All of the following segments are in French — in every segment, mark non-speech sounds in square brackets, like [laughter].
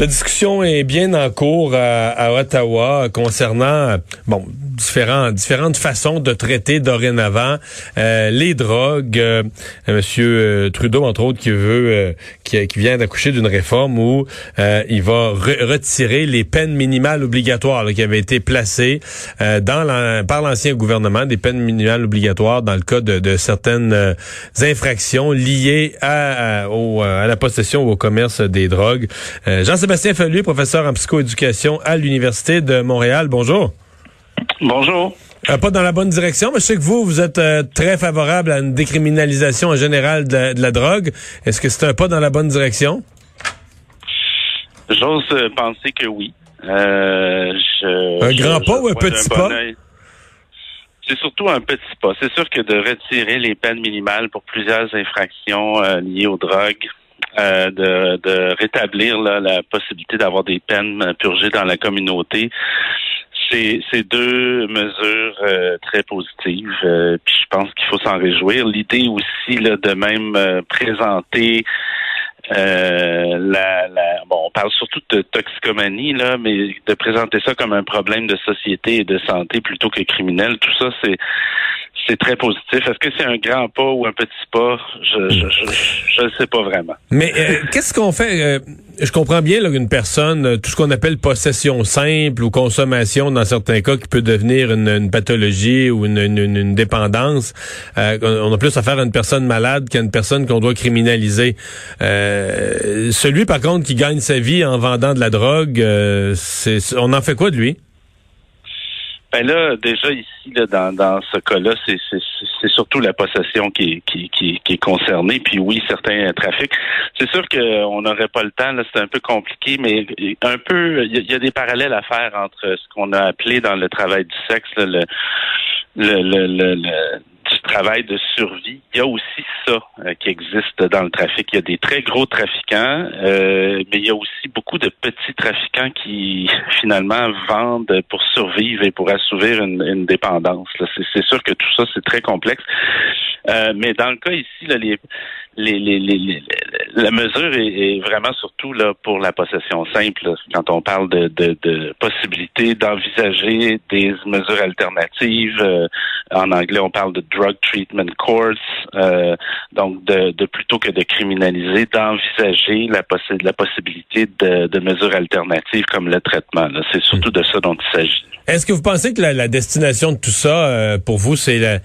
La discussion est bien en cours à, Ottawa concernant bon différents, différentes façons de traiter dorénavant euh, les drogues. Euh, Monsieur euh, Trudeau, entre autres, qui veut, qui, qui, vient d'accoucher d'une réforme où il va retirer les peines minimales obligatoires qui avaient été placées dans par l'ancien gouvernement, des peines minimales obligatoires dans le cas de, de certaines infractions liées à, à, la possession ou au commerce des drogues. Jean-Sébastien Fallu, professeur en psychoéducation à l'Université de Montréal. Bonjour. Bonjour. Euh, pas dans la bonne direction, mais je sais que vous, vous êtes euh, très favorable à une décriminalisation en général de la, drogue. Est-ce que c'est un pas dans la bonne direction? J'ose euh, penser que oui. Je, un grand pas ou un petit pas? C'est surtout un petit pas. C'est sûr que de retirer les peines minimales pour plusieurs infractions liées aux drogues, de, de, rétablir la possibilité d'avoir des peines purgées dans la communauté, c'est deux mesures euh, très positives. Euh, puis je pense qu'il faut s'en réjouir. L'idée aussi de même euh, présenter la, la, bon, on parle surtout de toxicomanie là, mais de présenter ça comme un problème de société et de santé plutôt que criminel, tout ça c'est c'est très positif. Est-ce que c'est un grand pas ou un petit pas? Je je, sais pas vraiment. Mais euh, qu'est-ce qu'on fait? Euh, je comprends bien qu'une personne, euh, tout ce qu'on appelle possession simple ou consommation dans certains cas qui peut devenir une, pathologie ou une, une, dépendance. on a plus affaire à une personne malade qu'à une personne qu'on doit criminaliser. celui, par contre, qui gagne sa vie en vendant de la drogue, c'est on en fait quoi de lui? Ben là, déjà ici, là, dans, dans ce cas-là, c'est surtout la possession qui, qui, qui, qui, est concernée. Puis oui, certains trafics. C'est sûr qu'on n'aurait pas le temps, là, c'est un peu compliqué, mais un peu, il y, a des parallèles à faire entre ce qu'on a appelé dans le travail du sexe, le, le, le, le du travail de survie. Il y a aussi ça euh, qui existe dans le trafic. Il y a des très gros trafiquants, euh, mais il y a aussi beaucoup de petits trafiquants qui [laughs] finalement vendent pour survivre et pour assouvir une, dépendance. C'est sûr que tout ça, c'est très complexe. Euh, mais dans le cas ici, là, les, la mesure est, vraiment surtout là pour la possession simple. quand on parle de, possibilité d'envisager des mesures alternatives, euh, en anglais on parle de drug treatment courts, euh, donc de, de, plutôt que de criminaliser, d'envisager la, la possibilité de, mesures alternatives comme le traitement. C'est surtout de ça dont il s'agit. Est-ce que vous pensez que la, la destination de tout ça, euh, pour vous, c'est la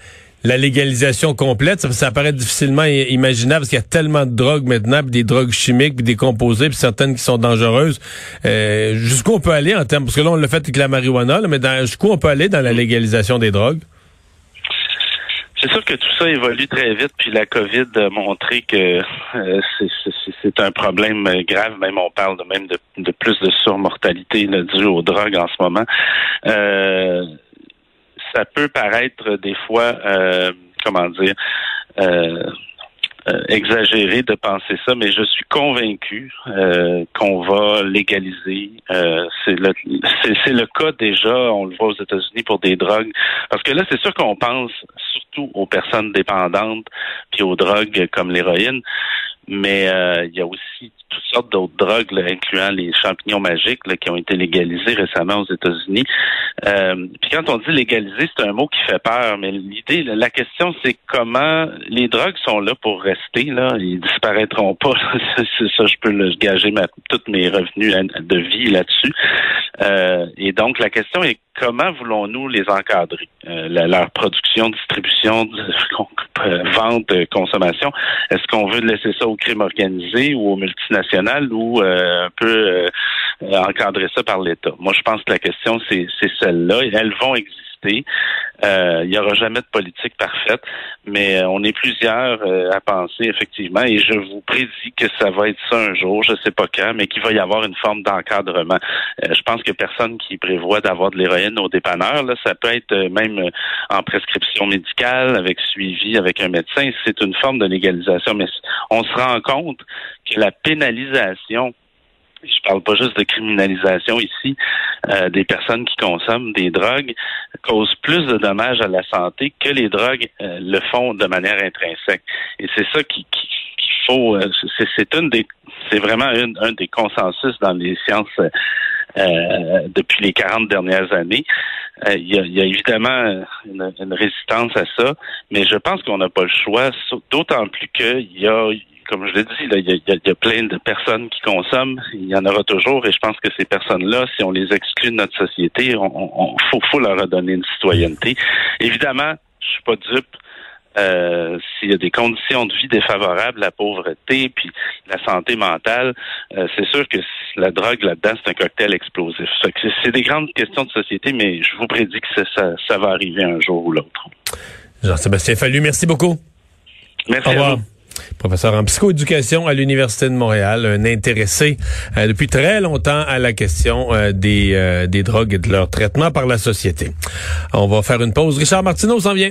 la légalisation complète, ça, ça paraît difficilement imaginable parce qu'il y a tellement de drogues maintenant, des drogues chimiques, des composés, puis certaines qui sont dangereuses. Euh, jusqu'où on peut aller en termes, parce que là on l'a fait avec la marijuana, mais jusqu'où on peut aller dans la légalisation des drogues? C'est sûr que tout ça évolue très vite, puis la COVID a montré que euh, c'est un problème grave. Même on parle de même de, plus de surmortalité due aux drogues en ce moment. Euh, ça peut paraître des fois, euh, comment dire, euh, euh, exagéré de penser ça, mais je suis convaincu qu'on va légaliser. c'est le c'est le cas déjà, on le voit aux États-Unis pour des drogues, parce que là c'est sûr qu'on pense surtout aux personnes dépendantes puis aux drogues comme l'héroïne, mais il y a aussi toutes sortes d'autres drogues, incluant les champignons magiques qui ont été légalisés récemment aux États-Unis. Euh, puis quand on dit légaliser, c'est un mot qui fait peur, mais l'idée, la question, c'est comment les drogues sont là pour rester, là, ils disparaîtront pas. [laughs] c'est ça, je peux le gager ma, tous mes revenus de vie là-dessus. Euh, et donc la question est comment voulons-nous les encadrer? Euh, leur production, distribution, [laughs] vente, consommation. Est-ce qu'on veut laisser ça au crime organisé ou aux multinationales? Ou euh, un peu euh, encadrer ça par l'État? Moi, je pense que la question, c'est celle-là. Elles vont exister. Euh, il n'y aura jamais de politique parfaite, mais on est plusieurs à penser effectivement, et je vous prédis que ça va être ça un jour, je ne sais pas quand, mais qu'il va y avoir une forme d'encadrement. je pense que personne qui prévoit d'avoir de l'héroïne au dépanneur, là, ça peut être même en prescription médicale, avec suivi, avec un médecin, c'est une forme de légalisation, mais on se rend compte que la pénalisation je parle pas juste de criminalisation ici, euh, des personnes qui consomment des drogues causent plus de dommages à la santé que les drogues euh, le font de manière intrinsèque. Et c'est ça qui, qui faut. Euh, c'est une des, c'est vraiment un des consensus dans les sciences. depuis les 40 dernières années. Il y, a, évidemment une, une, résistance à ça, mais je pense qu'on n'a pas le choix, d'autant plus qu'il y a comme je l'ai dit, il y, a, plein de personnes qui consomment. Il y en aura toujours, et je pense que ces personnes-là, si on les exclut de notre société, on, faut, leur redonner une citoyenneté. Évidemment, je suis pas dupe. Euh, s'il y a des conditions de vie défavorables, la pauvreté, puis la santé mentale, euh, c'est sûr que la drogue là-dedans, c'est un cocktail explosif. C'est des grandes questions de société, mais je vous prédis que ça, ça va arriver un jour ou l'autre. Jean-Sébastien Fallu, merci beaucoup. Merci à vous professeur en psychoéducation à l'Université de Montréal, un intéressé euh, depuis très longtemps à la question euh, des, euh, des drogues et de leur traitement par la société. On va faire une pause. Richard Martineau s'en vient.